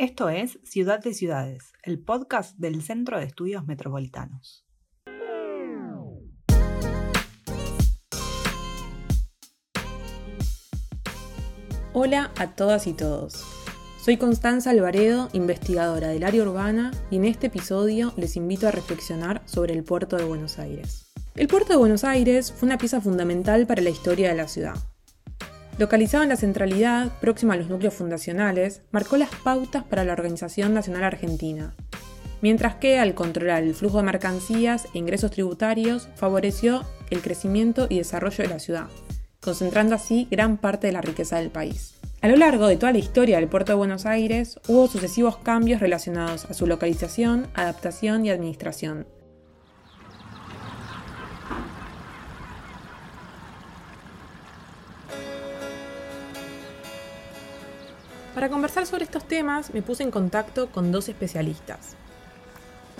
Esto es Ciudad de Ciudades, el podcast del Centro de Estudios Metropolitanos. Hola a todas y todos. Soy Constanza Alvaredo, investigadora del área urbana, y en este episodio les invito a reflexionar sobre el puerto de Buenos Aires. El puerto de Buenos Aires fue una pieza fundamental para la historia de la ciudad. Localizado en la centralidad, próxima a los núcleos fundacionales, marcó las pautas para la Organización Nacional Argentina, mientras que al controlar el flujo de mercancías e ingresos tributarios favoreció el crecimiento y desarrollo de la ciudad, concentrando así gran parte de la riqueza del país. A lo largo de toda la historia del puerto de Buenos Aires hubo sucesivos cambios relacionados a su localización, adaptación y administración. Para conversar sobre estos temas me puse en contacto con dos especialistas.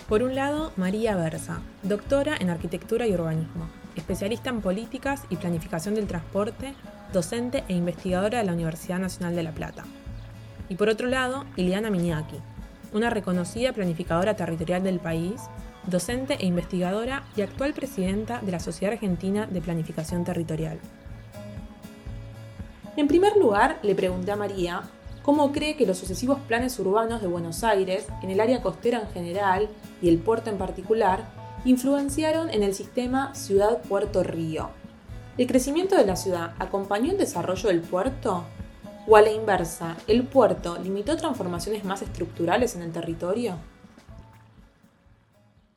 Por un lado, María Versa, doctora en arquitectura y urbanismo, especialista en políticas y planificación del transporte docente e investigadora de la Universidad Nacional de La Plata. Y por otro lado, Iliana Miñaki, una reconocida planificadora territorial del país, docente e investigadora y actual presidenta de la Sociedad Argentina de Planificación Territorial. En primer lugar, le pregunté a María cómo cree que los sucesivos planes urbanos de Buenos Aires, en el área costera en general y el puerto en particular, influenciaron en el sistema ciudad-puerto-río, ¿El crecimiento de la ciudad acompañó el desarrollo del puerto? ¿O a la inversa, el puerto limitó transformaciones más estructurales en el territorio?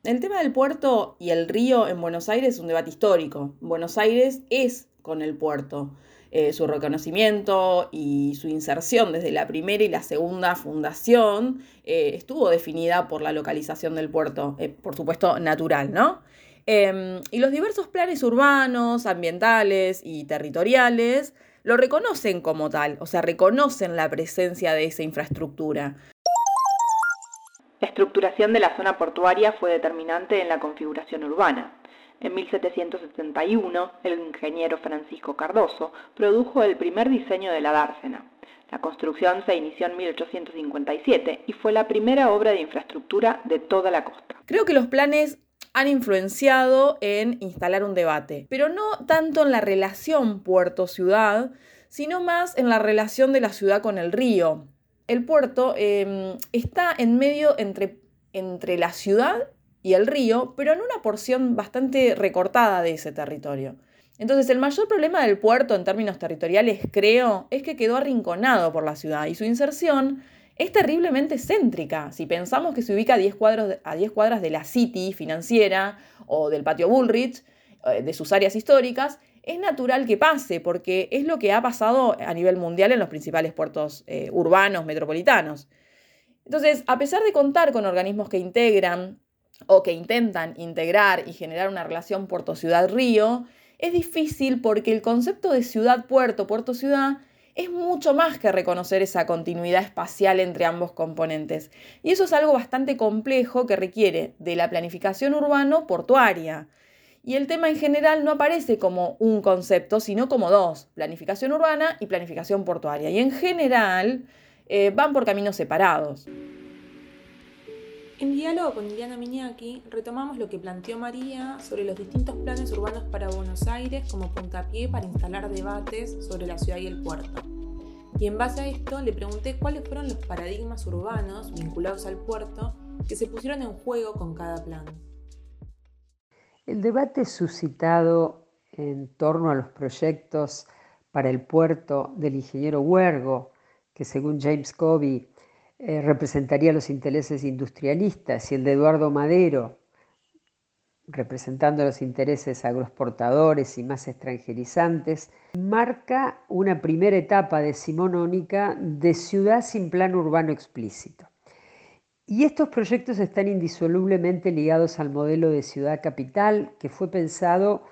El tema del puerto y el río en Buenos Aires es un debate histórico. Buenos Aires es con el puerto. Eh, su reconocimiento y su inserción desde la primera y la segunda fundación eh, estuvo definida por la localización del puerto, eh, por supuesto natural, ¿no? Em, y los diversos planes urbanos, ambientales y territoriales lo reconocen como tal, o sea, reconocen la presencia de esa infraestructura. La estructuración de la zona portuaria fue determinante en la configuración urbana. En 1771, el ingeniero Francisco Cardoso produjo el primer diseño de la dársena. La construcción se inició en 1857 y fue la primera obra de infraestructura de toda la costa. Creo que los planes han influenciado en instalar un debate, pero no tanto en la relación puerto-ciudad, sino más en la relación de la ciudad con el río. El puerto em, está en medio entre, entre la ciudad y el río, pero en una porción bastante recortada de ese territorio. Entonces, el mayor problema del puerto en términos territoriales, creo, es que quedó arrinconado por la ciudad y su inserción es terriblemente céntrica. Si pensamos que se ubica a 10, a 10 cuadras de la City financiera o del patio Bullrich, eh, de sus áreas históricas, es natural que pase, porque es lo que ha pasado a nivel mundial en los principales puertos eh, urbanos, metropolitanos. Entonces, a pesar de contar con organismos que integran o que intentan integrar y generar una relación puerto-ciudad-río, es difícil porque el concepto de ciudad-puerto, puerto-ciudad, es mucho más que reconocer esa continuidad espacial entre ambos componentes. Y eso es algo bastante complejo que requiere de la planificación urbano-portuaria. Y el tema en general no aparece como un concepto, sino como dos, planificación urbana y planificación portuaria. Y en general eh, van por caminos separados. En diálogo con Diana Miñaki, retomamos lo que planteó María sobre los distintos planes urbanos para Buenos Aires como puntapié para instalar debates sobre la ciudad y el puerto. Y en base a esto le pregunté cuáles fueron los paradigmas urbanos vinculados al puerto que se pusieron en juego con cada plan. El debate suscitado en torno a los proyectos para el puerto del ingeniero Huergo, que según James Covey eh, representaría los intereses industrialistas y el de Eduardo Madero, representando los intereses agroexportadores y más extranjerizantes, marca una primera etapa decimonónica de ciudad sin plan urbano explícito. Y estos proyectos están indisolublemente ligados al modelo de ciudad capital que fue pensado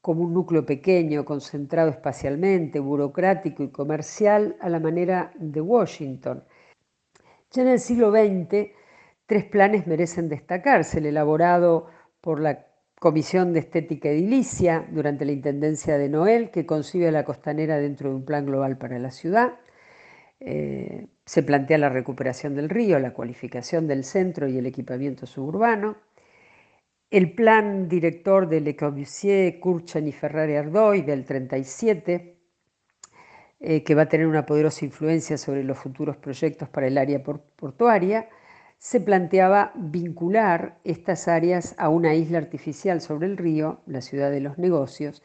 como un núcleo pequeño, concentrado espacialmente, burocrático y comercial a la manera de Washington, ya en el siglo XX, tres planes merecen destacarse. El elaborado por la Comisión de Estética Edilicia durante la Intendencia de Noel, que concibe a la costanera dentro de un plan global para la ciudad. Eh, Se plantea la recuperación del río, la cualificación del centro y el equipamiento suburbano. El plan director de Le Corbusier, Kurchan y Ferrari Ardoy del 37, eh, que va a tener una poderosa influencia sobre los futuros proyectos para el área portuaria, se planteaba vincular estas áreas a una isla artificial sobre el río, la ciudad de los negocios,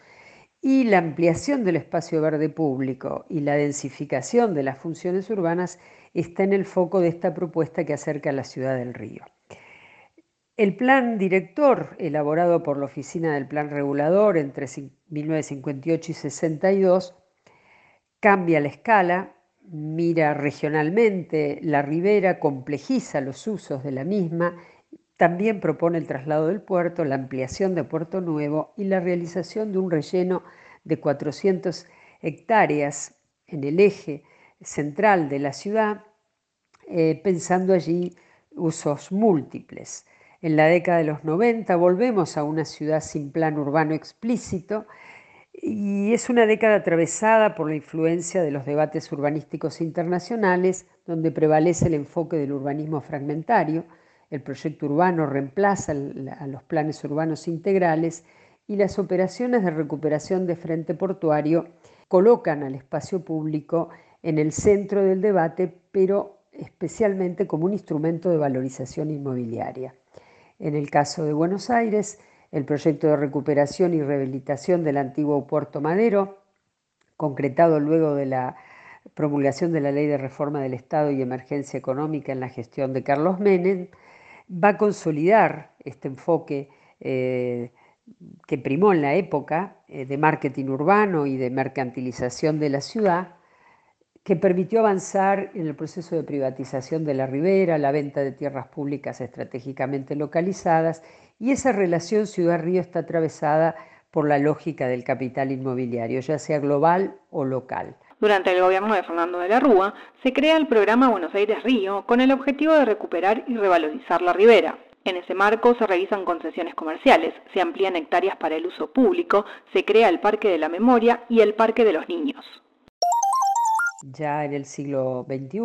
y la ampliación del espacio verde público y la densificación de las funciones urbanas está en el foco de esta propuesta que acerca a la ciudad del río. El plan director, elaborado por la Oficina del Plan Regulador entre 1958 y 62, cambia la escala, mira regionalmente la ribera, complejiza los usos de la misma también propone el traslado del puerto, la ampliación de Puerto Nuevo y la realización de un relleno de 400 hectáreas en el eje central de la ciudad, eh, pensando allí usos múltiples. En la década de los 90 volvemos a una ciudad sin plan urbano explícito y es una década atravesada por la influencia de los debates urbanísticos internacionales, donde prevalece el enfoque del urbanismo fragmentario, el proyecto urbano reemplaza a los planes urbanos integrales y las operaciones de recuperación de frente portuario colocan al espacio público en el centro del debate, pero especialmente como un instrumento de valorización inmobiliaria. En el caso de Buenos Aires, el proyecto de recuperación y rehabilitación del antiguo Puerto Madero, concretado luego de la promulgación de la Ley de Reforma del Estado y Emergencia Económica en la gestión de Carlos Menem, va a consolidar este enfoque eh, que primó en la época eh, de marketing urbano y de mercantilización de la ciudad, que permitió avanzar en el proceso de privatización de la ribera, la venta de tierras públicas estratégicamente localizadas, y esa relación ciudad-río está atravesada por la lógica del capital inmobiliario, ya sea global o local. Durante el gobierno de Fernando de la Rúa, se crea el programa Buenos Aires Río con el objetivo de recuperar y revalorizar la ribera. En ese marco se realizan concesiones comerciales, se amplían hectáreas para el uso público, se crea el Parque de la Memoria y el Parque de los Niños. Ya en el siglo XXI,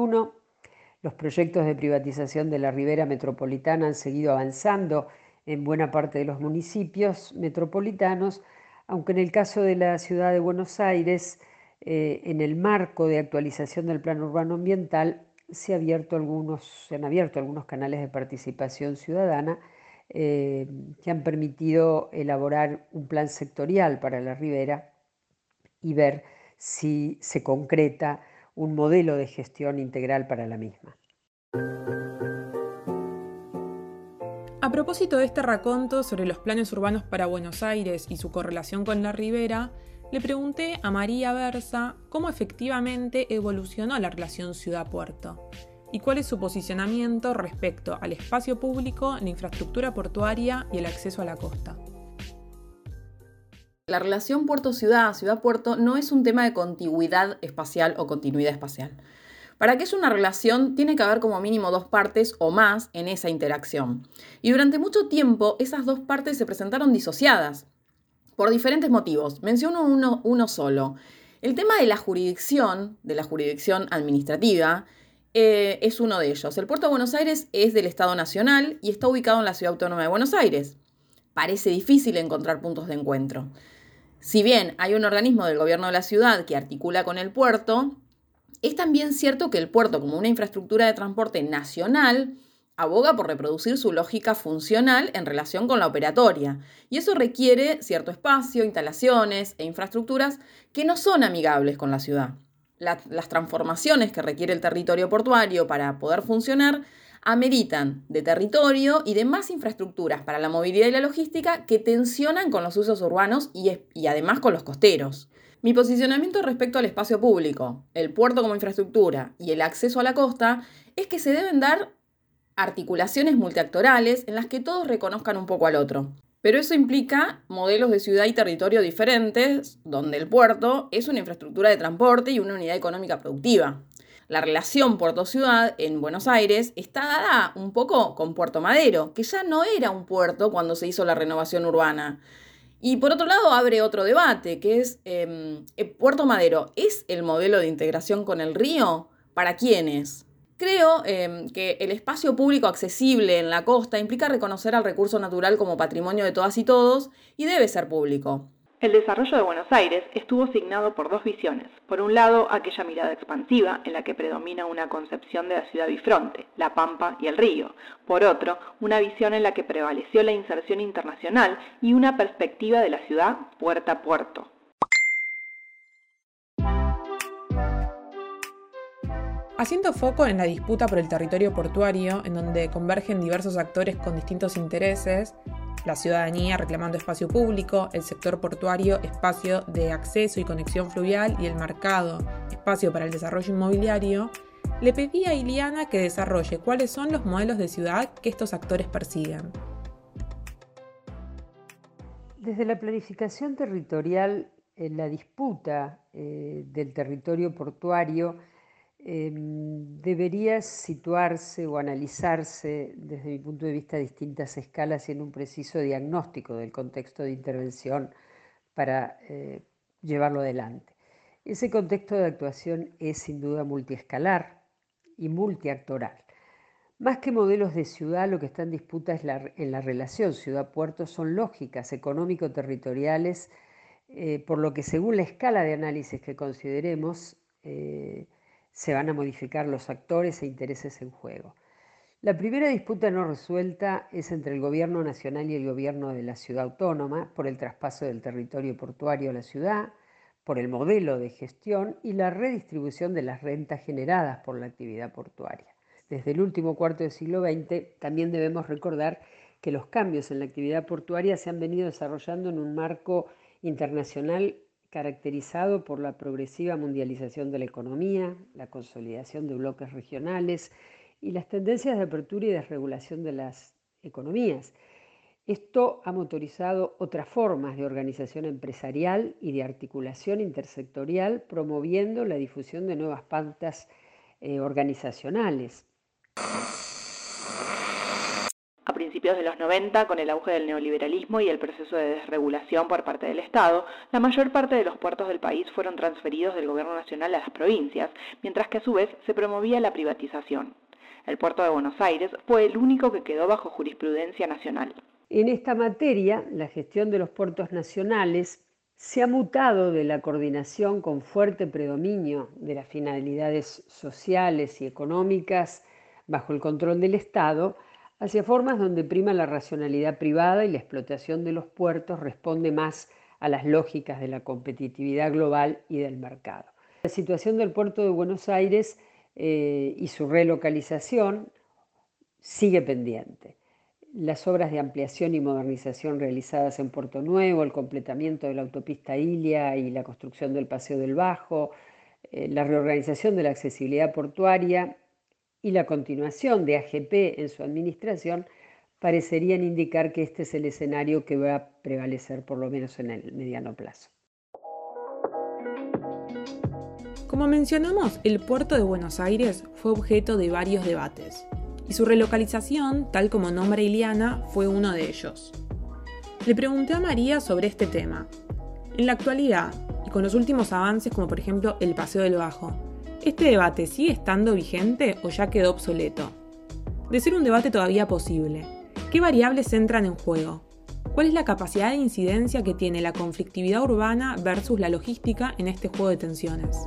los proyectos de privatización de la ribera metropolitana han seguido avanzando en buena parte de los municipios metropolitanos, aunque en el caso de la ciudad de Buenos Aires, eh, en el marco de actualización del plan urbano ambiental se, han abierto algunos canales de participación ciudadana eh, que han permitido elaborar un plan sectorial para la ribera y ver si se concreta un modelo de gestión integral para la misma. A propósito de este raconto sobre los planes urbanos para Buenos Aires y su correlación con la ribera, le pregunté a María Versa cómo efectivamente evolucionó la relación ciudad-puerto y cuál es su posicionamiento respecto al espacio público, la infraestructura portuaria y el acceso a la costa. La relación puerto-ciudad, ciudad-puerto, no es un tema de contigüidad espacial o continuidad espacial. Para que es una relación, tiene que haber como mínimo dos partes o más en esa interacción. Y durante mucho tiempo, esas dos partes se presentaron disociadas por diferentes motivos. Menciono uno, uno solo. El tema de la jurisdicción, de la jurisdicción administrativa, eh, es uno de ellos. El puerto de Buenos Aires es del Estado Nacional y está ubicado en la Ciudad Autónoma de Buenos Aires. Parece difícil encontrar puntos de encuentro. Si bien hay un organismo del gobierno de la ciudad que articula con el puerto, es también cierto que el puerto como una infraestructura de transporte nacional aboga por reproducir su lógica funcional en relación con la operatoria, y eso requiere cierto espacio, instalaciones e infraestructuras que no son amigables con la ciudad. las transformaciones que requiere el territorio portuario para poder funcionar ameritan de territorio y de más infraestructuras para la movilidad y la logística que tensionan con los usos urbanos y, y además con los costeros. Mi posicionamiento respecto al espacio público, el puerto como infraestructura y el acceso a la costa es que se deben dar articulaciones multiactorales en las que todos reconozcan un poco al otro. Pero eso implica modelos de ciudad y territorio diferentes, donde el puerto es una infraestructura de transporte y una unidad económica productiva. La relación puerto-ciudad en Buenos Aires está dada un poco con Puerto Madero, que ya no era un puerto cuando se hizo la renovación urbana. Y por otro lado abre otro debate, que es, em, eh, ¿Puerto Madero es el modelo de integración con el río? ¿Para quiénes? Creo em, que el espacio público accesible en la costa implica reconocer al recurso natural como patrimonio de todas y todos y debe ser público. El desarrollo de Buenos Aires estuvo signado por dos visiones. Por un lado, aquella mirada expansiva en la que predomina una concepción de la ciudad bifronte, la pampa y el río. Por otro, una visión en la que prevaleció la inserción internacional y una perspectiva de la ciudad puerta a puerto. Haciendo foco en la disputa por el territorio portuario, en donde convergen diversos actores con distintos intereses, la ciudadanía reclamando espacio público, el sector portuario espacio de acceso y conexión fluvial y el mercado espacio para el desarrollo inmobiliario, le pedí a Iliana que desarrolle cuáles son los modelos de ciudad que estos actores persiguen. Desde la planificación territorial, en la disputa eh, del territorio portuario Em, debería situarse o analizarse desde mi punto de vista distintas escalas y en un preciso diagnóstico del contexto de intervención para eh, llevarlo adelante. Ese contexto de actuación es sin duda multiescalar y multiactoral. Más que modelos de ciudad, lo que está en disputa en la relación ciudad-puerto son lógicas económico-territoriales, eh, por lo que según la escala de análisis que consideremos, eh, se van a modificar los actores e intereses en juego. La primera disputa no resuelta es entre el Gobierno Nacional y el Gobierno de la Ciudad Autónoma por el traspaso del territorio portuario a la ciudad, por el modelo de gestión y la redistribución de las rentas generadas por la actividad portuaria. Desde el último cuarto del siglo XX también debemos recordar que los cambios en la actividad portuaria se han venido desarrollando en un marco internacional caracterizado por la progresiva mundialización de la economía, la consolidación de bloques regionales y las tendencias de apertura y desregulación de las economías. Esto ha motorizado otras formas de organización empresarial y de articulación intersectorial, promoviendo la difusión de nuevas pautas eh, organizacionales principios de los 90, con el auge del neoliberalismo y el proceso de desregulación por parte del Estado, la mayor parte de los puertos del país fueron transferidos del gobierno nacional a las provincias, mientras que a su vez se promovía la privatización. El puerto de Buenos Aires fue el único que quedó bajo jurisprudencia nacional. En esta materia, la gestión de los puertos nacionales se ha mutado de la coordinación con fuerte predominio de las finalidades sociales y económicas bajo el control del Estado hacia formas donde prima la racionalidad privada y la explotación de los puertos responde más a las lógicas de la competitividad global y del mercado. La situación del puerto de Buenos Aires eh, y su relocalización sigue pendiente. Las obras de ampliación y modernización realizadas en Puerto Nuevo, el completamiento de la autopista Ilia y la construcción del Paseo del Bajo, eh, la reorganización de la accesibilidad portuaria y la continuación de AGP en su administración parecerían indicar que este es el escenario que va a prevalecer por lo menos en el mediano plazo. Como mencionamos, el puerto de Buenos Aires fue objeto de varios debates, y su relocalización, tal como nombra Iliana, fue uno de ellos. Le pregunté a María sobre este tema. En la actualidad, y con los últimos avances como por ejemplo el Paseo del Bajo, ¿Este debate sigue estando vigente o ya quedó obsoleto? De ser un debate todavía posible, ¿qué variables entran en juego? ¿Cuál es la capacidad de incidencia que tiene la conflictividad urbana versus la logística en este juego de tensiones?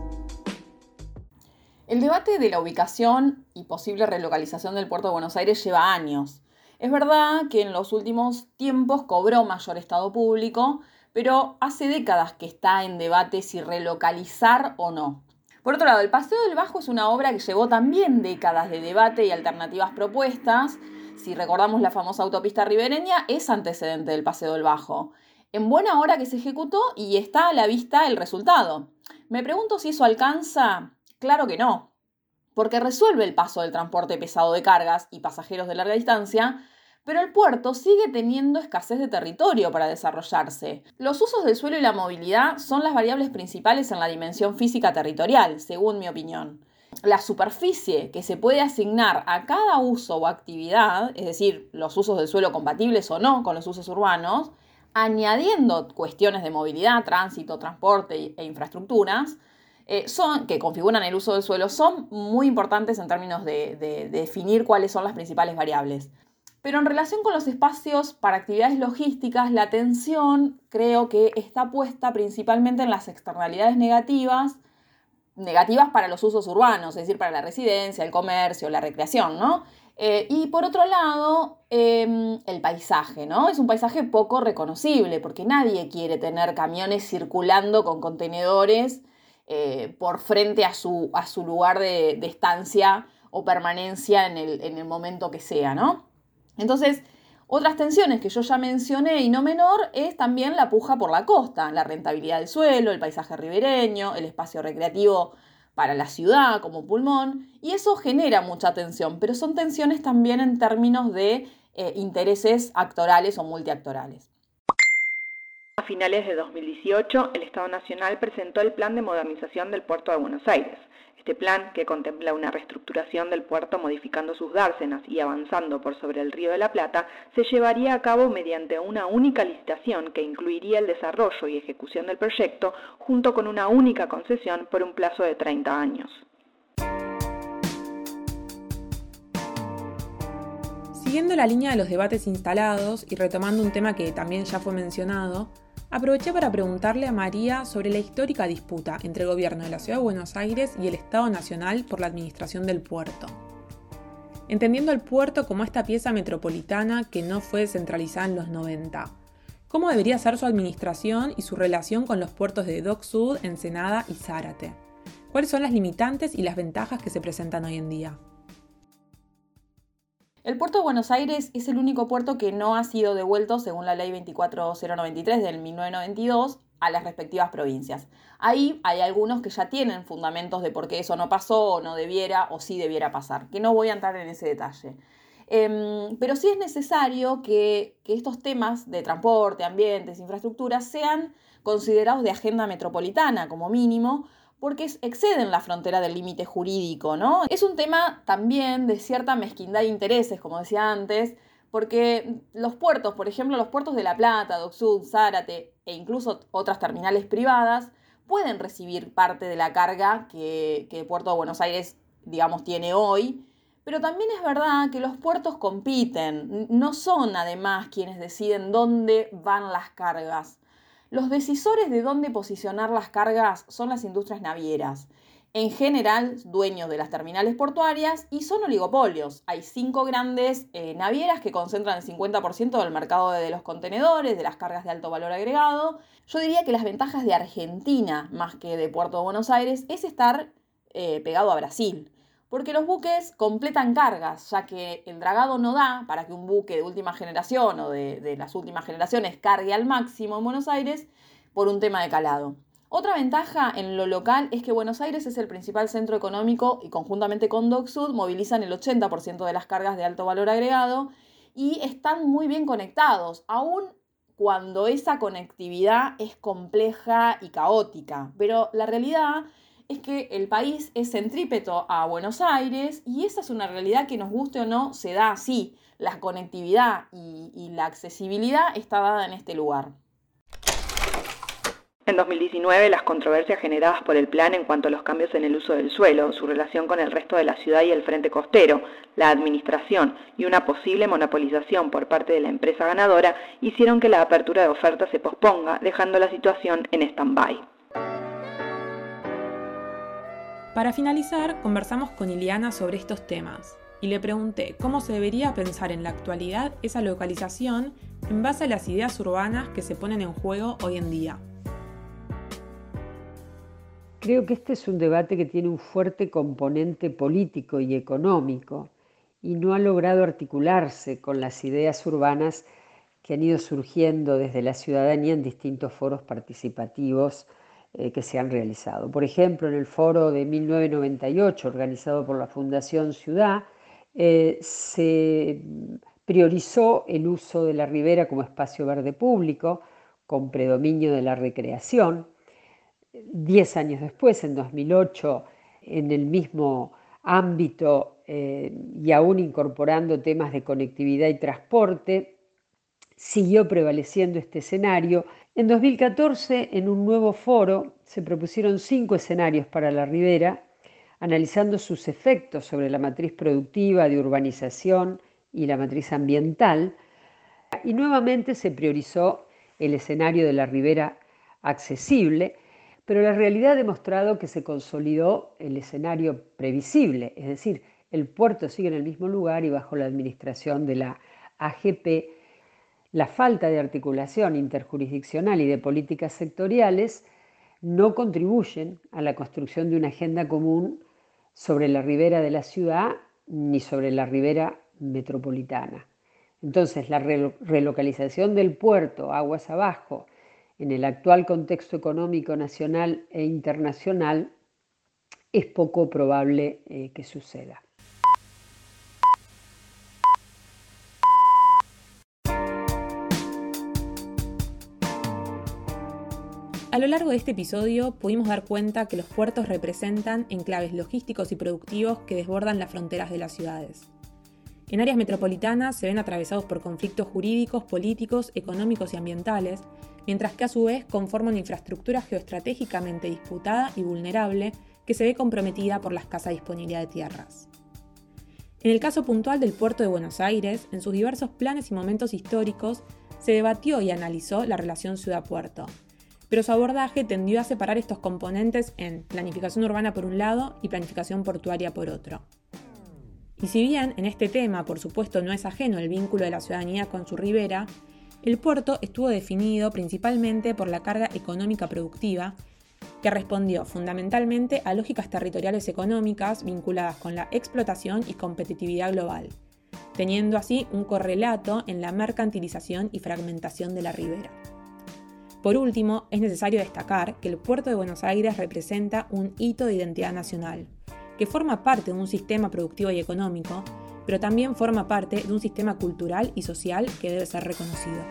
El debate de la ubicación y posible relocalización del puerto de Buenos Aires lleva años. Es verdad que en los últimos tiempos cobró mayor estado público, pero hace décadas que está en debate si relocalizar o no. Por otro lado, El Paseo del Bajo es una obra que llevó también décadas de debate y alternativas propuestas. Si recordamos la famosa autopista ribereña, es antecedente del Paseo del Bajo. En buena hora que se ejecutó y está a la vista el resultado. Me pregunto si eso alcanza. Claro que no, porque resuelve el paso del transporte pesado de cargas y pasajeros de larga distancia, pero el puerto sigue teniendo escasez de territorio para desarrollarse. Los usos del suelo y la movilidad son las variables principales en la dimensión física territorial, según mi opinión. La superficie que se puede asignar a cada uso o actividad, es decir, los usos del suelo compatibles o no con los usos urbanos, añadiendo cuestiones de movilidad, tránsito, transporte e infraestructuras, eh, son, que configuran el uso del suelo son muy importantes en términos de, definir cuáles son las principales variables. Pero en relación con los espacios para actividades logísticas, la atención creo que está puesta principalmente en las externalidades negativas, negativas para los usos urbanos, es decir, para la residencia, el comercio, la recreación, ¿no? Eh, y por otro lado, em, el paisaje, ¿no? Es un paisaje poco reconocible porque nadie quiere tener camiones circulando con contenedores eh, por frente a su, a su lugar de, estancia o permanencia en el, en el momento que sea, ¿no? Entonces, otras tensiones que yo ya mencioné y no menor es también la puja por la costa, la rentabilidad del suelo, el paisaje ribereño, el espacio recreativo para la ciudad como pulmón, y eso genera mucha tensión, pero son tensiones también en términos de eh, intereses actorales o multiactorales. A finales de 2018, el Estado Nacional presentó el Plan de Modernización del Puerto de Buenos Aires. Este plan, que contempla una reestructuración del puerto modificando sus dársenas y avanzando por sobre el Río de la Plata, se llevaría a cabo mediante una única licitación que incluiría el desarrollo y ejecución del proyecto junto con una única concesión por un plazo de 30 años. Siguiendo la línea de los debates instalados y retomando un tema que también ya fue mencionado, aproveché para preguntarle a María sobre la histórica disputa entre el gobierno de la Ciudad de Buenos Aires y el Estado Nacional por la administración del puerto. Entendiendo el puerto como esta pieza metropolitana que no fue descentralizada en los 90, ¿cómo debería ser su administración y su relación con los puertos de Dock Sud, Ensenada y Zárate? ¿Cuáles son las limitantes y las ventajas que se presentan hoy en día? El puerto de Buenos Aires es el único puerto que no ha sido devuelto, según la ley 24093 del 1992, a las respectivas provincias. Ahí hay algunos que ya tienen fundamentos de por qué eso no pasó o no debiera o sí debiera pasar, que no voy a entrar en ese detalle. Em, pero sí es necesario que, que estos temas de transporte, ambientes, infraestructuras sean considerados de agenda metropolitana como mínimo, porque exceden la frontera del límite jurídico, ¿no? Es un tema también de cierta mezquindad de intereses, como decía antes, porque los puertos, por ejemplo, los puertos de La Plata, Docksud, Zárate e incluso otras terminales privadas, pueden recibir parte de la carga que, que Puerto de Buenos Aires, digamos, tiene hoy, pero también es verdad que los puertos compiten, no son además quienes deciden dónde van las cargas. Los decisores de dónde posicionar las cargas son las industrias navieras, en general dueños de las terminales portuarias y son oligopolios. Hay cinco grandes eh, navieras que concentran el 50% del mercado de los contenedores, de las cargas de alto valor agregado. Yo diría que las ventajas de Argentina más que de Puerto de Buenos Aires es estar eh, pegado a Brasil porque los buques completan cargas, ya que el dragado no da para que un buque de última generación o de, las últimas generaciones cargue al máximo en Buenos Aires por un tema de calado. Otra ventaja en lo local es que Buenos Aires es el principal centro económico y conjuntamente con Dock Sud movilizan el 80% de las cargas de alto valor agregado y están muy bien conectados, aún cuando esa conectividad es compleja y caótica. Pero la realidad es que el país es centrípeto a Buenos Aires y esa es una realidad que nos guste o no, se da así. La conectividad y, la accesibilidad está dada en este lugar. En 2019, las controversias generadas por el plan en cuanto a los cambios en el uso del suelo, su relación con el resto de la ciudad y el frente costero, la administración y una posible monopolización por parte de la empresa ganadora hicieron que la apertura de ofertas se posponga, dejando la situación en stand-by. Para finalizar, conversamos con Iliana sobre estos temas y le pregunté cómo se debería pensar en la actualidad esa localización en base a las ideas urbanas que se ponen en juego hoy en día. Creo que este es un debate que tiene un fuerte componente político y económico y no ha logrado articularse con las ideas urbanas que han ido surgiendo desde la ciudadanía en distintos foros participativos eh, que se han realizado. Por ejemplo, en el foro de 1998, organizado por la Fundación Ciudad, eh, se priorizó el uso de la ribera como espacio verde público, con predominio de la recreación. Diez años después, en 2008, en el mismo ámbito eh, y aún incorporando temas de conectividad y transporte, siguió prevaleciendo este escenario. En 2014, en un nuevo foro, se propusieron cinco escenarios para la ribera, analizando sus efectos sobre la matriz productiva de urbanización y la matriz ambiental, y nuevamente se priorizó el escenario de la ribera accesible, pero la realidad ha demostrado que se consolidó el escenario previsible, es decir, el puerto sigue en el mismo lugar y bajo la administración de la AGP, la falta de articulación interjurisdiccional y de políticas sectoriales no contribuyen a la construcción de una agenda común sobre la ribera de la ciudad ni sobre la ribera metropolitana. Entonces, la relocalización del puerto aguas abajo en el actual contexto económico nacional e internacional es poco probable eh, que suceda. A lo largo de este episodio pudimos dar cuenta que los puertos representan enclaves logísticos y productivos que desbordan las fronteras de las ciudades. En áreas metropolitanas se ven atravesados por conflictos jurídicos, políticos, económicos y ambientales, mientras que a su vez conforman infraestructura geoestratégicamente disputada y vulnerable que se ve comprometida por la escasa disponibilidad de tierras. En el caso puntual del puerto de Buenos Aires, en sus diversos planes y momentos históricos, se debatió y analizó la relación ciudad-puerto, pero su abordaje tendió a separar estos componentes en planificación urbana por un lado y planificación portuaria por otro. Y si bien en este tema, por supuesto, no es ajeno el vínculo de la ciudadanía con su ribera, el puerto estuvo definido principalmente por la carga económica productiva, que respondió fundamentalmente a lógicas territoriales económicas vinculadas con la explotación y competitividad global, teniendo así un correlato en la mercantilización y fragmentación de la ribera. Por último, es necesario destacar que el puerto de Buenos Aires representa un hito de identidad nacional, que forma parte de un sistema productivo y económico, pero también forma parte de un sistema cultural y social que debe ser reconocido.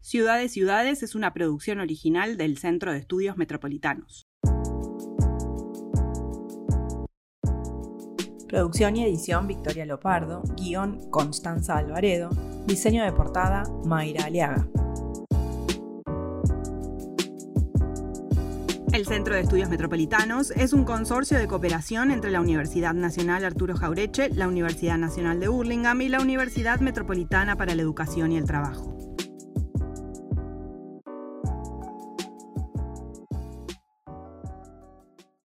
Ciudades Ciudades es una producción original del Centro de Estudios Metropolitanos. Producción y edición Victoria Lopardo, guion Constanza Alvaredo, diseño de portada Mayra Aliaga. El Centro de Estudios Metropolitanos es un consorcio de cooperación entre la Universidad Nacional Arturo Jaureche, la Universidad Nacional de Burlingame y la Universidad Metropolitana para la Educación y el Trabajo.